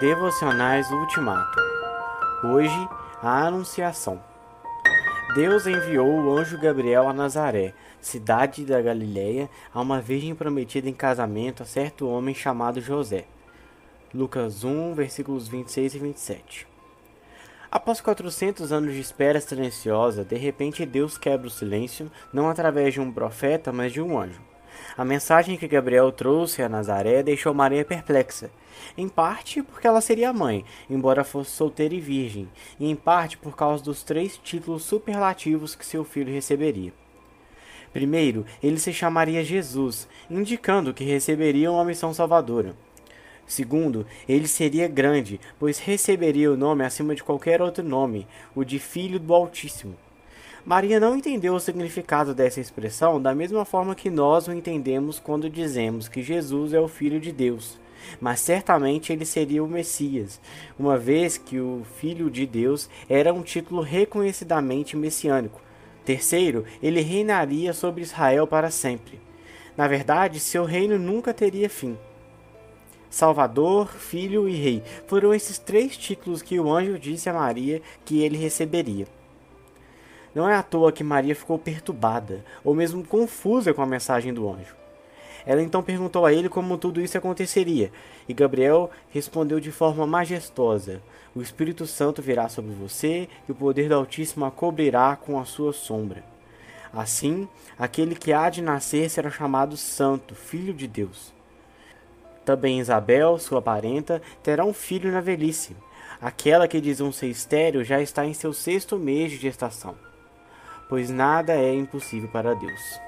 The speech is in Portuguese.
Devocionais Ultimato. Hoje, a Anunciação. Deus enviou o anjo Gabriel a Nazaré, cidade da Galiléia, a uma virgem prometida em casamento a certo homem chamado José. Lucas 1, versículos 26 e 27. Após 400 anos de espera silenciosa, de repente Deus quebra o silêncio, não através de um profeta, mas de um anjo. A mensagem que Gabriel trouxe a Nazaré deixou Maria perplexa, em parte porque ela seria mãe, embora fosse solteira e virgem, e em parte por causa dos três títulos superlativos que seu filho receberia. Primeiro, ele se chamaria Jesus, indicando que receberia uma missão salvadora. Segundo, ele seria grande, pois receberia o nome acima de qualquer outro nome, o de Filho do Altíssimo. Maria não entendeu o significado dessa expressão da mesma forma que nós o entendemos quando dizemos que Jesus é o Filho de Deus. Mas certamente ele seria o Messias, uma vez que o Filho de Deus era um título reconhecidamente messiânico. Terceiro, ele reinaria sobre Israel para sempre. Na verdade, seu reino nunca teria fim. Salvador, Filho e Rei foram esses três títulos que o anjo disse a Maria que ele receberia. Não é à toa que Maria ficou perturbada, ou mesmo confusa com a mensagem do anjo. Ela então perguntou a ele como tudo isso aconteceria, e Gabriel respondeu de forma majestosa: O Espírito Santo virá sobre você, e o poder do Altíssimo a cobrirá com a sua sombra. Assim, aquele que há de nascer será chamado Santo, Filho de Deus. Também Isabel, sua parenta, terá um filho na velhice. Aquela que diziam ser estéreo já está em seu sexto mês de gestação pois nada é impossível para Deus.